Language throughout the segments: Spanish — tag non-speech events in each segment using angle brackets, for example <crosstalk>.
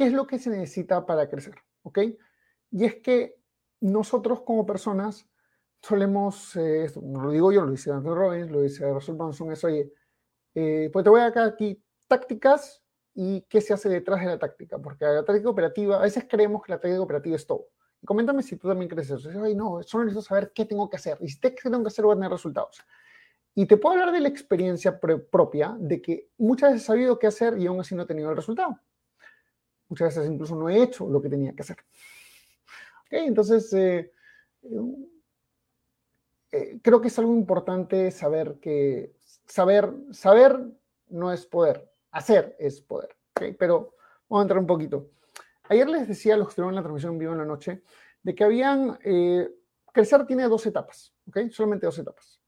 ¿Qué es lo que se necesita para crecer? ¿Ok? Y es que nosotros como personas solemos, eh, esto, no lo digo yo, lo dice Anthony Robbins, lo dice Russell Brunson, es, oye, eh, pues te voy a dar aquí tácticas y qué se hace detrás de la táctica, porque la táctica operativa, a veces creemos que la táctica operativa es todo. Y coméntame si tú también crees eso. Dices, Ay, no, solo necesito saber qué tengo que hacer. Y si qué tengo que hacer, voy a tener resultados. Y te puedo hablar de la experiencia propia, de que muchas veces he sabido qué hacer y aún así no he tenido el resultado. Muchas veces incluso no he hecho lo que tenía que hacer. Entonces, eh, eh, creo que es algo importante saber que saber, saber no es poder, hacer es poder. Pero vamos a entrar un poquito. Ayer les decía a los que estuvieron en la transmisión vivo en la noche de que habían, eh, crecer tiene dos etapas. Solamente dos etapas.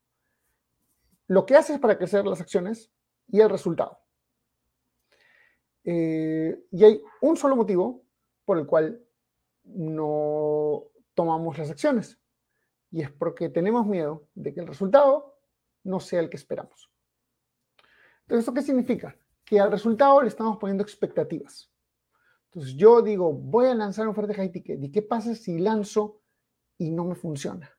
Lo que haces para crecer las acciones y el resultado. Eh, y hay un solo motivo por el cual no tomamos las acciones. Y es porque tenemos miedo de que el resultado no sea el que esperamos. Entonces, ¿esto qué significa? Que al resultado le estamos poniendo expectativas. Entonces, yo digo, voy a lanzar una oferta de high ticket. ¿Y qué pasa si lanzo y no me funciona?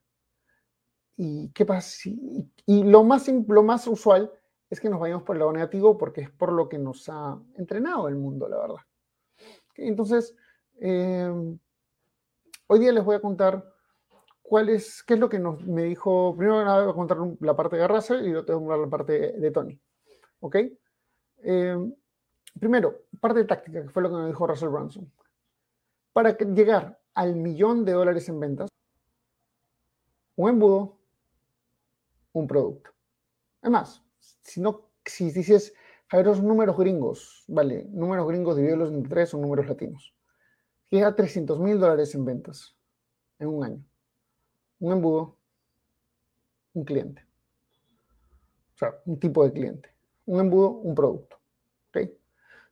¿Y qué pasa si.? Y, lo, más, lo más usual es que nos vayamos por el lado negativo porque es por lo que nos ha entrenado el mundo, la verdad. Entonces, em, hoy día les voy a contar cuál es, qué es lo que nos, me dijo, primero voy a contar la parte de Russell y luego te voy a contar la parte de, Tony. ¿Ok? Em, primero, parte de táctica, que fue lo que me dijo Russell Brunson. Para llegar al millón de dólares en ventas, un embudo, un producto. Además, si no, si dices, a ver, los números gringos, vale, números gringos divididos entre tres son números latinos. Llega 300 mil dólares en ventas en un año. Un embudo, un cliente. O sea, un tipo de cliente. Un embudo, un producto. ¿Ok?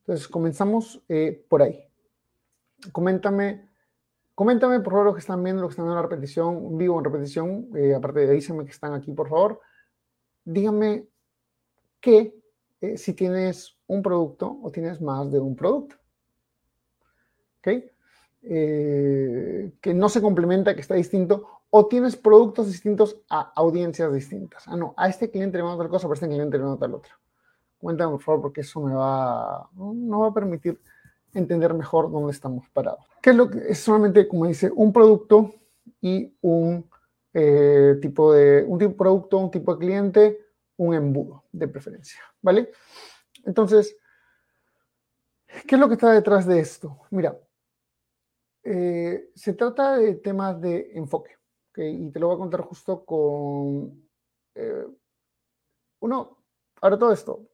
Entonces, comenzamos eh, por ahí. Coméntame, coméntame por favor los que están viendo, los que están viendo la repetición, vivo en repetición, eh, aparte de díganme que están aquí, por favor. Díganme que eh, si tienes un producto o tienes más de un producto. ¿Ok? Eh, que no se complementa, que está distinto, o tienes productos distintos a audiencias distintas. Ah, no, a este cliente le mando tal cosa, pero a este cliente le mando tal otra. Cuéntame, por favor, porque eso me va, no va a permitir entender mejor dónde estamos parados. ¿Qué es lo que es solamente, como dice, un producto y un eh, tipo de, un tipo de producto, un tipo de cliente, un embudo de preferencia, ¿vale? Entonces, ¿qué es lo que está detrás de esto? Mira, eh, se trata de temas de enfoque, y te lo voy a contar justo con eh, uno, ahora todo esto.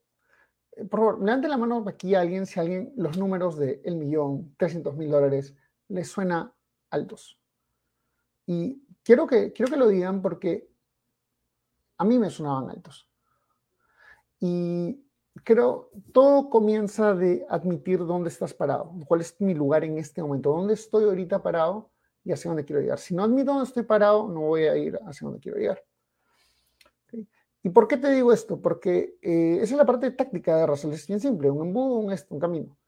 Eh, por favor, levante la mano aquí a alguien si a alguien los números de el millón, 300 mil dólares, les suena altos. Y quiero que, quiero que lo digan porque a mí me sonaban altos. Y creo, todo comienza de admitir dónde estás parado, cuál es mi lugar en este momento, dónde estoy ahorita parado y hacia dónde quiero llegar. Si no admito dónde estoy parado, no voy a ir hacia dónde quiero llegar. ¿Y por qué te digo esto? Porque eh, esa es la parte táctica de Russell, es bien simple, un embudo, un, un camino.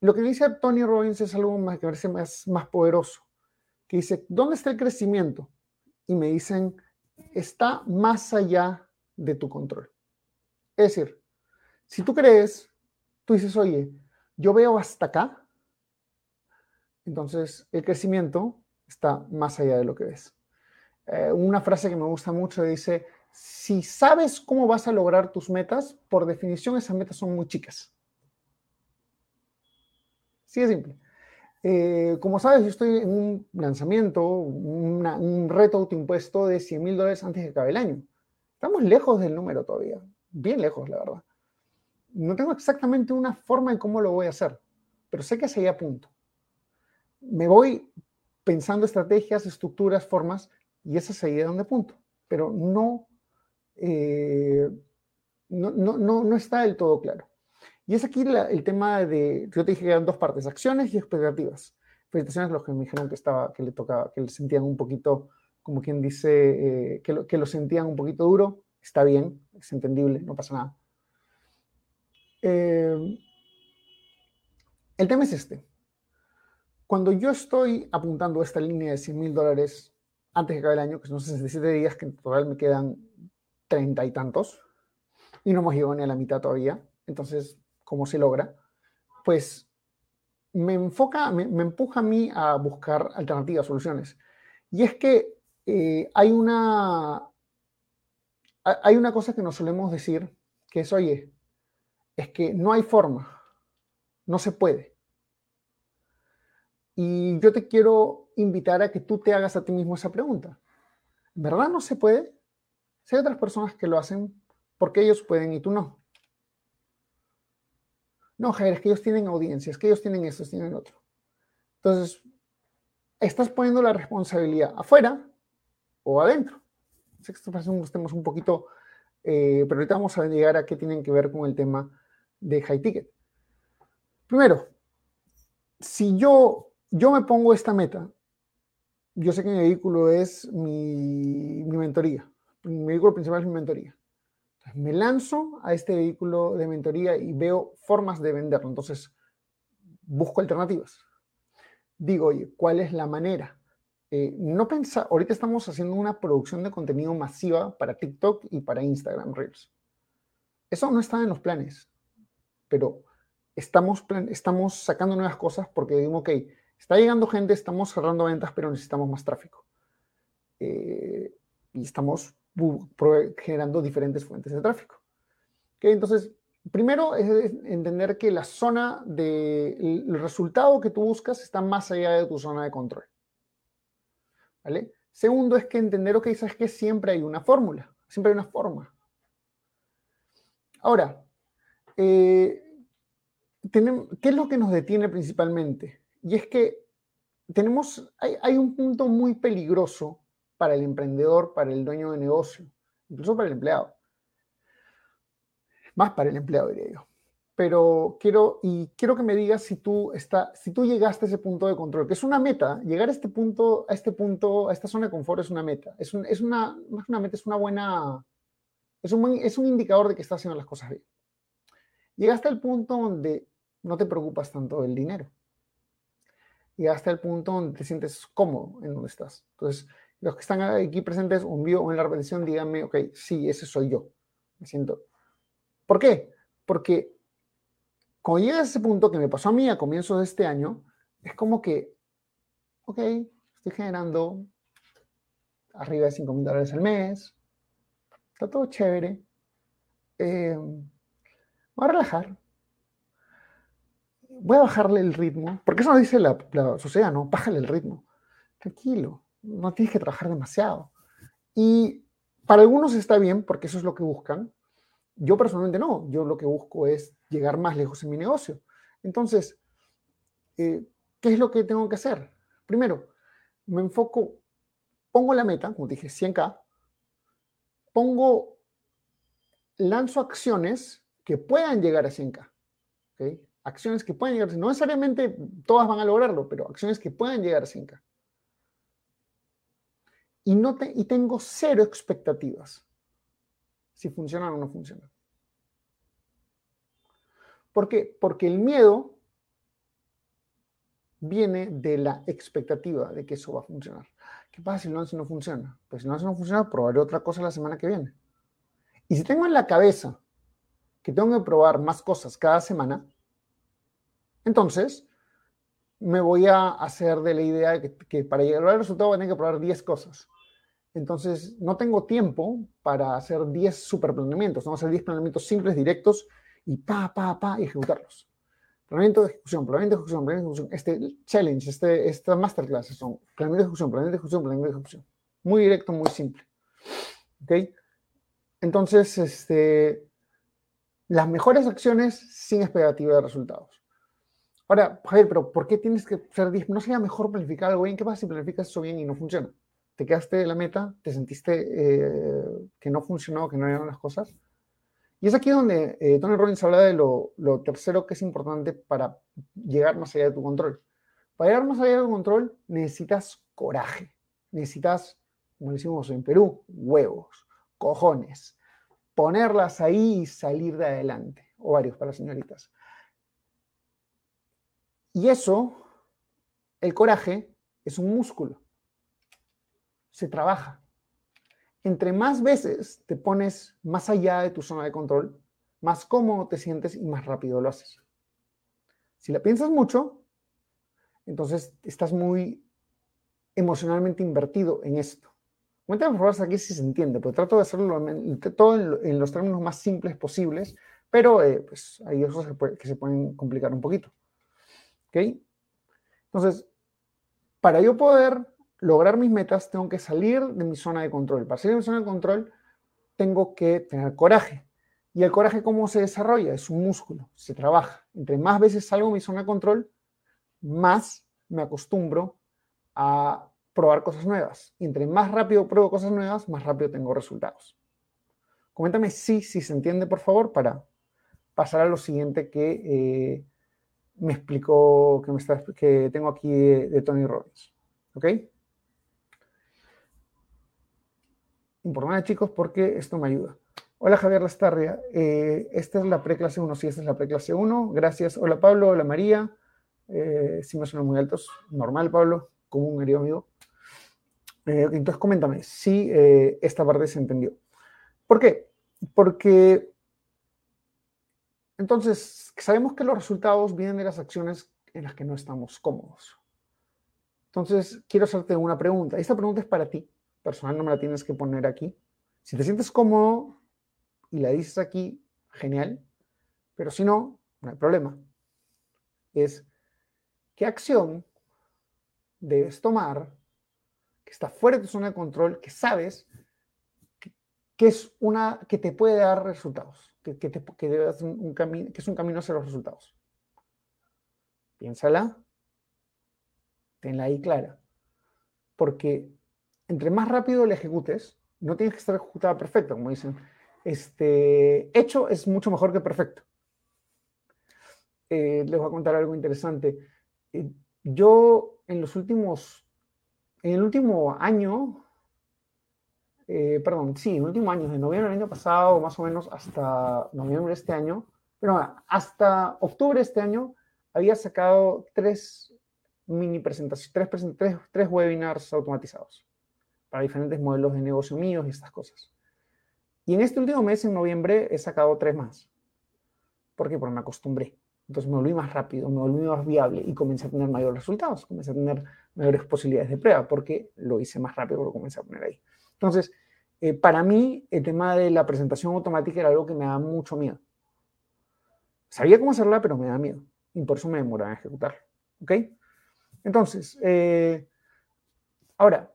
Lo que dice Tony Robbins es algo más que parece más, más poderoso, que dice, ¿dónde está el crecimiento? Y me dicen, está más allá de tu control. Es decir, si tú crees, tú dices, oye, yo veo hasta acá, entonces el crecimiento está más allá de lo que ves. Eh, una frase que me gusta mucho dice, si sabes cómo vas a lograr tus metas, por definición esas metas son muy chicas. Sí, es simple. Eh, como sabes, yo estoy en un lanzamiento, un reto autoimpuesto de 100 mil dólares antes de que acabe el año. Estamos lejos del número todavía bien lejos, la verdad. No tengo exactamente una forma en cómo lo voy a hacer, pero sé que hacia a punto. me voy pensando estrategias, estructuras, formas, y es ahí donde punto. Pero no, eh, no, no, no, está del todo claro. Y es aquí el tema de, yo te dije que eran dos partes, acciones y expectativas. Felicitaciones a los que me dijeron que, estaba, que le tocaba, que le sentían un poquito, como quien dice, eh, que, lo, que lo sentían un poquito duro. Está bien, es entendible, no pasa nada. Eh, el tema es este. Cuando yo estoy apuntando esta línea de 100 mil dólares antes de acabar el año, que son 67 días, que en total me quedan 30 y tantos, y no hemos llegado ni a la mitad todavía, entonces, ¿cómo se logra? Pues me enfoca, me, empuja a mí a buscar alternativas, soluciones. Y es que eh, hay, una, hay una cosa que nos solemos decir, que es, oye, es que no hay forma, no se puede. Y yo te quiero invitar a que tú te hagas a ti mismo esa pregunta. ¿Verdad no se puede? Si hay otras personas que lo hacen, ¿por qué ellos pueden y tú no? No, Jair, es que ellos tienen audiencias, que ellos tienen esto, tienen otro. Entonces, estás poniendo la responsabilidad afuera o adentro. Esto parece unos temas un poquito, eh, pero ahorita vamos a llegar a qué tienen que ver con el tema de high ticket. Primero, si yo, yo me pongo esta meta, yo sé que mi vehículo es mi, mi mentoría. Mi vehículo principal es mi mentoría me lanzo a este vehículo de mentoría y veo formas de venderlo. Entonces, busco alternativas. Digo, oye, ¿cuál es la manera? Eh, no pensa, ahorita estamos haciendo una producción de contenido masiva para TikTok y para Instagram Reels. Eso no está en los planes, pero estamos, estamos sacando nuevas cosas porque digo, ok, está llegando gente, estamos cerrando ventas, pero necesitamos más tráfico. Eh, y estamos generando diferentes fuentes de tráfico. Entonces, primero es entender que la zona del resultado que tú buscas está más allá de tu zona de control. ¿Vale? Segundo es que entender, ok, sabes que siempre hay una fórmula, siempre hay una forma. Ahora, eh, ¿qué es lo que nos detiene principalmente? Y es que tenemos, hay, hay un punto muy peligroso para el emprendedor, para el dueño de negocio, incluso para el empleado. Más para el empleado, diría yo. Pero quiero, y quiero que me digas si tú, está, si tú llegaste a ese punto de control, que es una meta, llegar a este punto, a este punto, a esta zona de confort es una meta. Es, es una, una meta, es una buena, es un, es un indicador de que estás haciendo las cosas bien. Llegaste al punto donde no te preocupas tanto del dinero. Llegaste al punto donde te sientes cómodo en donde estás. Entonces, los que están aquí presentes un vivo o en la repetición, díganme, ok, sí, ese soy yo. Me siento. ¿Por qué? Porque cuando llegas a ese punto que me pasó a mí a comienzos de este año, es como que, ok, estoy generando arriba de 5 mil dólares al mes, está todo chévere, eh, voy a relajar, voy a bajarle el ritmo, porque eso dice la, la sociedad, ¿no? Bájale el ritmo, tranquilo, no tienes que trabajar demasiado. Y para algunos está bien porque eso es lo que buscan. Yo personalmente no, yo lo que busco es llegar más lejos en mi negocio. Entonces, eh, ¿qué es lo que tengo que hacer? Primero, me enfoco, pongo la meta, como dije, 100K, pongo, lanzo acciones que puedan llegar a 100K. Acciones que puedan llegar, no necesariamente todas van a lograrlo, pero acciones que puedan llegar a 100K y, no y tengo cero expectativas si funcionan o no funcionan. ¿Por qué? Porque el miedo viene de la expectativa de que eso va a funcionar. ¿Qué pasa si no, si no funciona? Pues si no, si no funciona, probaré otra cosa la semana que viene. Y si tengo en la cabeza que tengo que probar más cosas cada semana, entonces me voy a hacer de la idea de que, para llegar al resultado voy a tener que probar 10 cosas. Entonces, no tengo tiempo para hacer 10 superplaneamientos. Vamos a hacer 10 planeamientos simples, directos, y pa, pa, pa, y ejecutarlos. Planeamiento de ejecución, planeamiento de ejecución, planeamiento de ejecución. Este challenge, este, esta masterclass son planeamiento de ejecución, planeamiento de ejecución, planeamiento de ejecución. Muy directo, muy simple. ¿Ok? Entonces, este, las mejores acciones sin expectativa de resultados. Ahora, Javier, pero ¿por qué tienes que ser 10? ¿No sería mejor planificar algo bien? ¿Qué pasa si planificas eso bien y no funciona? ¿Te quedaste de la meta? ¿Te sentiste eh, que no funcionó, que no eran las cosas? Y es aquí donde eh, Tony Robbins habla de lo, lo, tercero que es importante para llegar más allá de tu control. Para llegar más allá de tu control necesitas coraje, necesitas, como decimos en Perú, huevos, cojones, ponerlas ahí y salir de adelante, o varios para señoritas. Y eso, el coraje, es un músculo. Se trabaja. Entre más veces te pones más allá de tu zona de control, más cómodo te sientes y más rápido lo haces. Si la piensas mucho, entonces estás muy emocionalmente invertido en esto. Cuéntame por favor aquí si se entiende, porque trato de hacerlo todo en, los términos más simples posibles, pero eh, pues hay cosas que se pueden complicar un poquito. ¿Ok? Entonces, para yo poder lograr mis metas, tengo que salir de mi zona de control. Para salir de mi zona de control, tengo que tener coraje. ¿Y el coraje cómo se desarrolla? Es un músculo, se trabaja. Entre más veces salgo de mi zona de control, más me acostumbro a probar cosas nuevas. Y entre más rápido pruebo cosas nuevas, más rápido tengo resultados. Coméntame si, si se entiende, por favor, para pasar a lo siguiente que eh, me explicó, que, me está, que tengo aquí de, Tony Robbins. ¿Ok? Importante, chicos, porque esto me ayuda. Hola, Javier Lastarria. Eh, esta es la preclase 1. Sí, esta es la preclase 1. Gracias. Hola, Pablo. Hola, María. Eh, si me suenan muy altos. Normal, Pablo. Como un querido amigo. Eh, entonces, coméntame si esta parte se entendió. ¿Por qué? Porque entonces, sabemos que los resultados vienen de las acciones en las que no estamos cómodos. Entonces, quiero hacerte una pregunta. Esta pregunta es para ti. Personal, no me la tienes que poner aquí. Si te sientes cómodo y la dices aquí, genial. Pero si no, no hay problema. Es, ¿qué acción debes tomar que está fuera de tu zona de control, que sabes que, es una, que te puede dar resultados? que, que, te, que, un, camino, que es un camino hacia los resultados. Piénsala, tenla ahí clara. Porque entre más rápido la ejecutes, no tienes que estar ejecutada perfecta, como dicen. Este, hecho es mucho mejor que perfecto. Eh, les voy a contar algo interesante. Eh, yo en los últimos, en el último año, eh, perdón, sí, en último año, de noviembre del año pasado, más o menos hasta noviembre de este año, pero hasta octubre de este año, había sacado tres mini presentaciones, tres, tres, webinars automatizados para diferentes modelos de negocio míos y estas cosas. Y en este último mes, en noviembre, he sacado tres más. ¿Por qué? Porque me acostumbré. Entonces me volví más rápido, me volví más viable y comencé a tener mayores resultados, comencé a tener mayores posibilidades de prueba porque lo hice más rápido, lo comencé a poner ahí. Entonces, eh, para mí, el tema de la presentación automática era algo que me da mucho miedo. Sabía cómo hacerla, pero me da miedo. Y por eso me demoraba en ejecutarla. ¿Ok? Entonces, eh, ahora,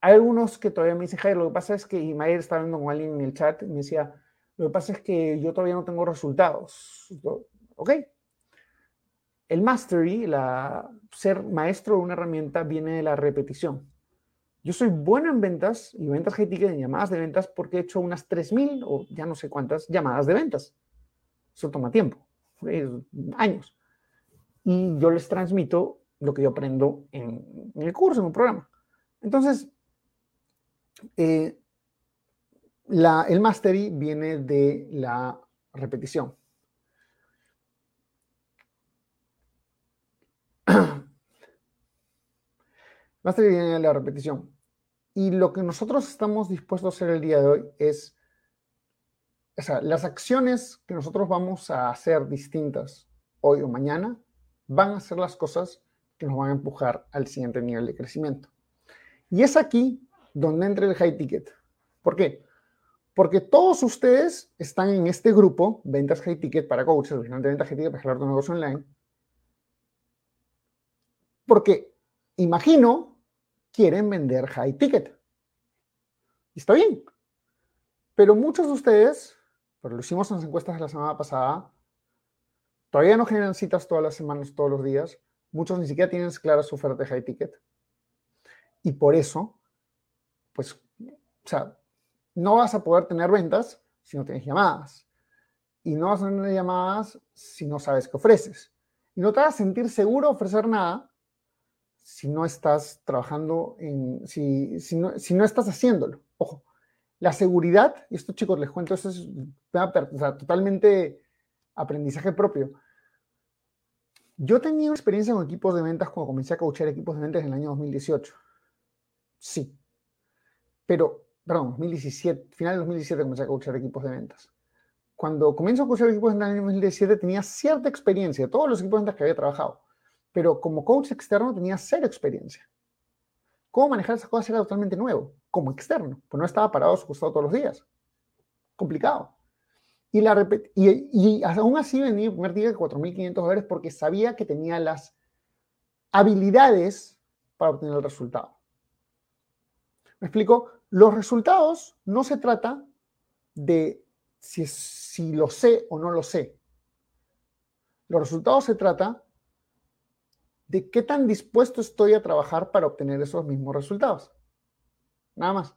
hay algunos que todavía me dicen, Jair, lo que pasa es que, y Mayer estaba hablando con alguien en el chat, me decía, lo que pasa es que yo todavía no tengo resultados. ¿Ok? El mastery, la, ser maestro de una herramienta, viene de la repetición. Yo soy bueno en ventas y ventas high ticket en llamadas de ventas porque he hecho unas 3.000 o ya no sé cuántas llamadas de ventas. Eso toma tiempo, años. Y yo les transmito lo que yo aprendo en, el curso, en un programa. Entonces, eh, la, el mastery viene de la repetición. <clears throat> Mastery viene de la repetición. Y lo que nosotros estamos dispuestos a hacer el día de hoy es, o sea, las acciones que nosotros vamos a hacer distintas hoy o mañana van a ser las cosas que nos van a empujar al siguiente nivel de crecimiento. Y es aquí donde entra el high ticket. ¿Por qué? Porque todos ustedes están en este grupo, ventas high ticket para coaches, de ventas high ticket para generar tu negocio online. Porque imagino quieren vender high ticket. Y está bien. Pero muchos de ustedes, pero lo hicimos en las encuestas de la semana pasada, todavía no generan citas todas las semanas, todos los días. Muchos ni siquiera tienen clara su oferta de high ticket. Y por eso, pues, o sea, no vas a poder tener ventas si no tienes llamadas. Y no vas a tener llamadas si no sabes qué ofreces. Y no te vas a sentir seguro ofrecer nada si no estás trabajando en, si, si, no, si no estás haciéndolo. Ojo, la seguridad, y esto chicos les cuento, esto es totalmente aprendizaje propio. Yo tenía una experiencia con equipos de ventas cuando comencé a coachar equipos de ventas en el año 2018. Sí. Pero, perdón, 2017, final de 2017 comencé a coachar equipos de ventas. Cuando comienzo a coachar equipos de ventas en el año 2017 tenía cierta experiencia de todos los equipos de ventas que había trabajado. Pero como coach externo tenía cero experiencia. Cómo manejar esas cosas era totalmente nuevo, como externo, pues no estaba parado a su costado todos los días. Complicado. Y, la y, y aún así vendí mi primer ticket de 4.500 dólares porque sabía que tenía las habilidades para obtener el resultado. ¿Me explico? Los resultados no se trata de si, lo sé o no lo sé. Los resultados se trata de qué tan dispuesto estoy a trabajar para obtener esos mismos resultados. Nada más.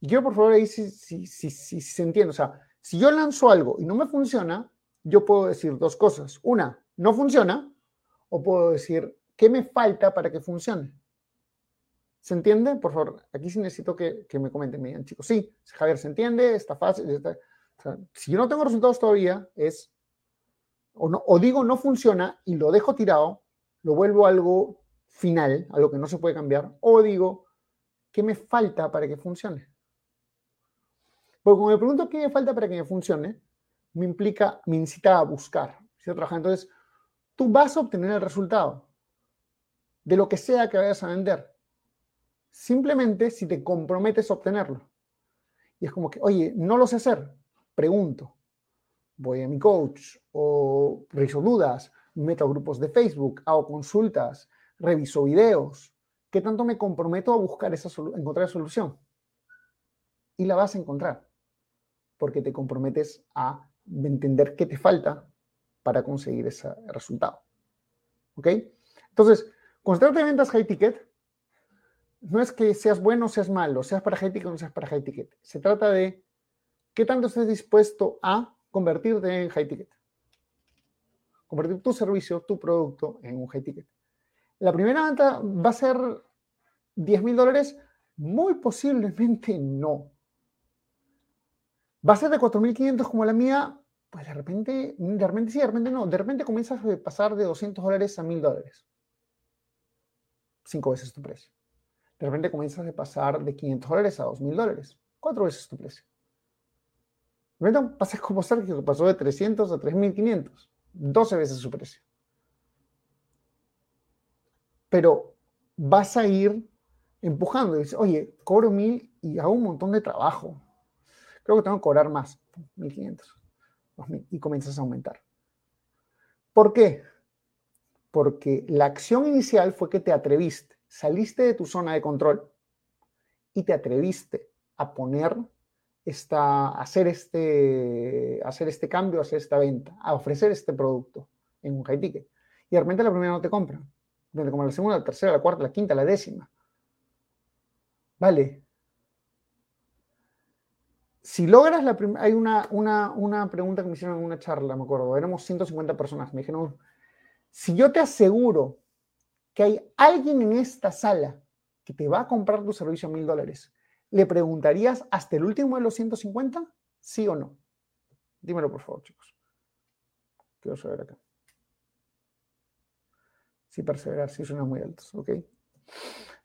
Y quiero, por favor, ahí si, si, si, si se entiende. O sea, si yo lanzo algo y no me funciona, yo puedo decir dos cosas. Una, no funciona, o puedo decir, ¿qué me falta para que funcione? ¿Se entiende? Por favor, aquí sí necesito que, me comenten, me digan, chicos, sí, Javier, ¿se entiende? Está fácil. si yo no tengo resultados todavía, es, o, digo no funciona y lo dejo tirado, lo vuelvo algo final, algo que no se puede cambiar, o digo, ¿qué me falta para que funcione? Porque cuando me pregunto qué me falta para que me funcione, me implica, me incita a buscar. Entonces, tú vas a obtener el resultado de lo que sea que vayas a vender. Simplemente si te comprometes a obtenerlo. Y es como que, oye, no lo sé hacer. Pregunto. Voy a mi coach o reviso dudas, meto grupos de Facebook, hago consultas, reviso videos. ¿Qué tanto me comprometo a buscar esa encontrar esa solución? Y la vas a encontrar porque te comprometes a entender qué te falta para conseguir ese resultado. ¿Ok? Entonces, trata de ventas high ticket, no es que seas bueno o seas malo, seas para high ticket o no seas para high ticket. Se trata de qué tanto estés dispuesto a convertirte en high ticket. Convertir tu servicio, tu producto en un high ticket. La primera venta va a ser 10 mil dólares. Muy posiblemente no. ¿Va a ser de 4.500 como la mía? Pues de repente, de repente sí, de repente no. De repente comienzas a pasar de 200 dólares a 1.000 dólares. Cinco veces tu precio. De repente comienzas a pasar de 500 dólares a 2.000 dólares. Cuatro veces tu precio. De repente pasas como Sergio, que pasó de 300 a 3.500. 12 veces su precio. Pero vas a ir empujando. Y dices, oye, cobro 1.000 y hago un montón de trabajo creo que tengo que cobrar más, 1.500, 2.000, y comienzas a aumentar. ¿Por qué? Porque la acción inicial fue que te atreviste, saliste de tu zona de control y te atreviste a poner esta, hacer este, hacer este cambio, hacer esta venta, a ofrecer este producto en un high ticket. Y de repente la primera no te compran. Como la segunda, la tercera, la cuarta, la quinta, la décima. Vale, si logras la primera, hay una, una, pregunta que me hicieron en una charla, me acuerdo, éramos 150 personas, me dijeron, si yo te aseguro que hay alguien en esta sala que te va a comprar tu servicio a mil dólares, ¿le preguntarías hasta el último de los 150? ¿Sí o no? Dímelo por favor, chicos. Quiero saber acá. Sí, perseverar, sí suena muy altos, ¿ok?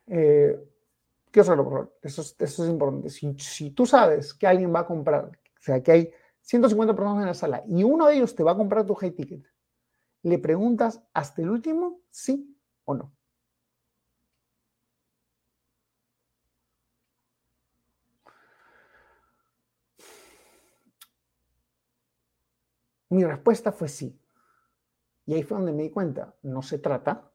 Eh, Quiero saberlo, por favor. Eso es, eso es importante. Si, si, tú sabes que alguien va a comprar, o sea, que hay 150 personas en la sala y uno de ellos te va a comprar tu high ticket, ¿le preguntas hasta el último sí o no? Mi respuesta fue sí. Y ahí fue donde me di cuenta, no se trata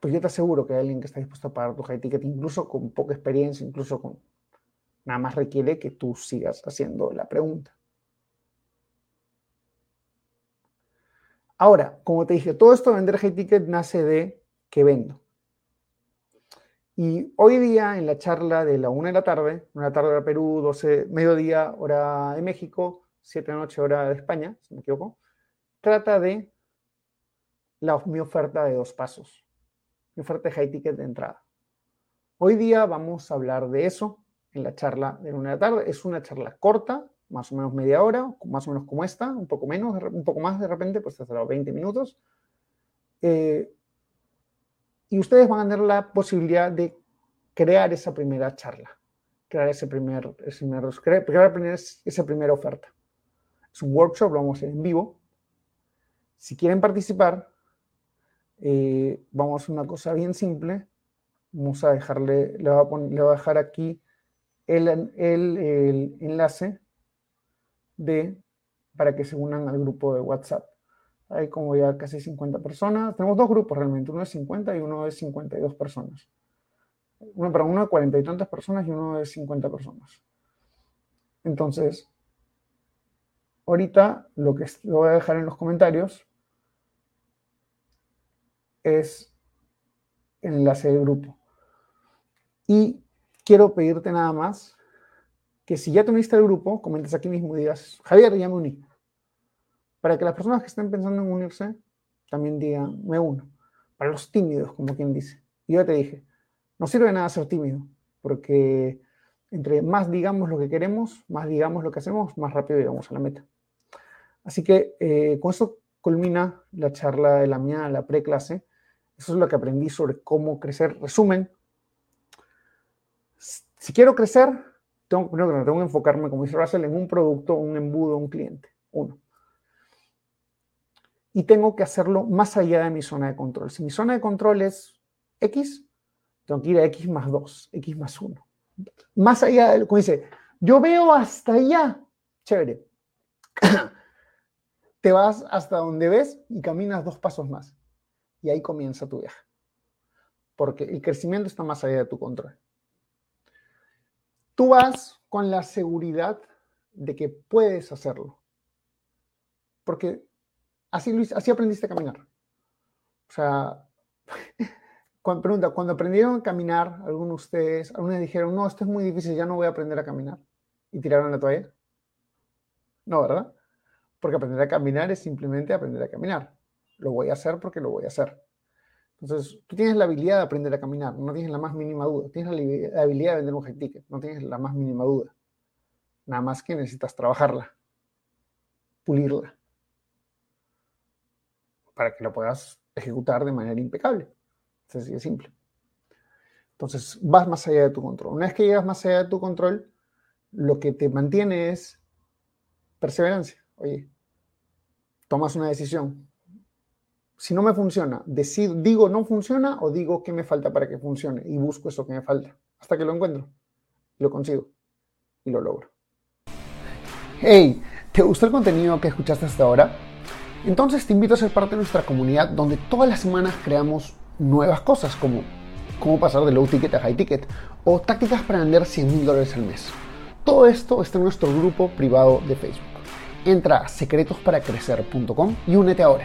pues yo te aseguro que hay alguien que está dispuesto a pagar tu high ticket, incluso con poca experiencia, incluso con... Nada más requiere que tú sigas haciendo la pregunta. Ahora, como te dije, todo esto de vender high ticket nace de que vendo. Y hoy día, en la charla de la 1 de la tarde, una tarde de Perú, 12, mediodía, hora de México, 7 de la noche, hora de España, si me equivoco, trata de la, mi oferta de dos pasos, mi oferta de high ticket de entrada. Hoy día vamos a hablar de eso en la charla de la 1 de la tarde. Es una charla corta, más o menos media hora, más o menos como esta, un poco menos, un poco más de repente, pues hasta los 20 minutos. Eh, y ustedes van a tener la posibilidad de crear esa primera charla, crear ese primer, ese primer crear esa primera oferta. Es un workshop, lo vamos a hacer en vivo. Si quieren participar, eh, vamos a hacer una cosa bien simple. Vamos a dejarle, le voy a, dejar aquí el, el, el enlace de, para que se unan al grupo de WhatsApp. Hay como ya casi 50 personas. Tenemos dos grupos realmente, uno de 50 y uno de 52 personas. Uno, para uno de 40 y tantas personas y uno de 50 personas. Entonces, ahorita lo que lo voy a dejar en los comentarios es el enlace del grupo. Y quiero pedirte nada más que si ya te uniste al grupo, comentes aquí mismo y digas, Javier, ya me uní. Para que las personas que estén pensando en unirse también digan, me uno. Para los tímidos, como quien dice. Y yo te dije, no sirve de nada ser tímido, porque entre más digamos lo que queremos, más digamos lo que hacemos, más rápido llegamos a la meta. Así que eh, con eso culmina la charla de la mía, la preclase. Eso es lo que aprendí sobre cómo crecer. Resumen, si quiero crecer, tengo, tengo que enfocarme, como dice Russell, en un producto, un embudo, un cliente. Uno. Y tengo que hacerlo más allá de mi zona de control. Si mi zona de control es X, tengo que ir a X más 2, X más 1. Más allá de, como dice, yo veo hasta allá. Chévere. <coughs> Te vas hasta donde ves y caminas dos pasos más. Y ahí comienza tu viaje. Porque el crecimiento está más allá de tu control. Tú vas con la seguridad de que puedes hacerlo. Porque así, así aprendiste a caminar. O sea, <laughs> cuando, pregunta, cuando aprendieron a caminar, algunos de ustedes, algunos dijeron, no, esto es muy difícil, ya no voy a aprender a caminar. ¿Y tiraron la toalla? No, ¿verdad? Porque aprender a caminar es simplemente aprender a caminar. Lo voy a hacer porque lo voy a hacer. Entonces, tú tienes la habilidad de aprender a caminar, no tienes la más mínima duda. Tienes la habilidad de vender un high ticket, no tienes la más mínima duda. Nada más que necesitas trabajarla, pulirla, para que la puedas ejecutar de manera impecable. Es simple. Entonces, vas más allá de tu control. Una vez que llegas más allá de tu control, lo que te mantiene es perseverancia. Oye, tomas una decisión, si no me funciona, decido, digo no funciona o digo qué me falta para que funcione y busco eso que me falta hasta que lo encuentro, lo consigo y lo logro. Hey, ¿te gustó el contenido que escuchaste hasta ahora? Entonces te invito a ser parte de nuestra comunidad donde todas las semanas creamos nuevas cosas como cómo pasar de low ticket a high ticket o tácticas para vender 100 mil dólares al mes. Todo esto está en nuestro grupo privado de Facebook. Entra a secretosparacrecer.com y únete ahora.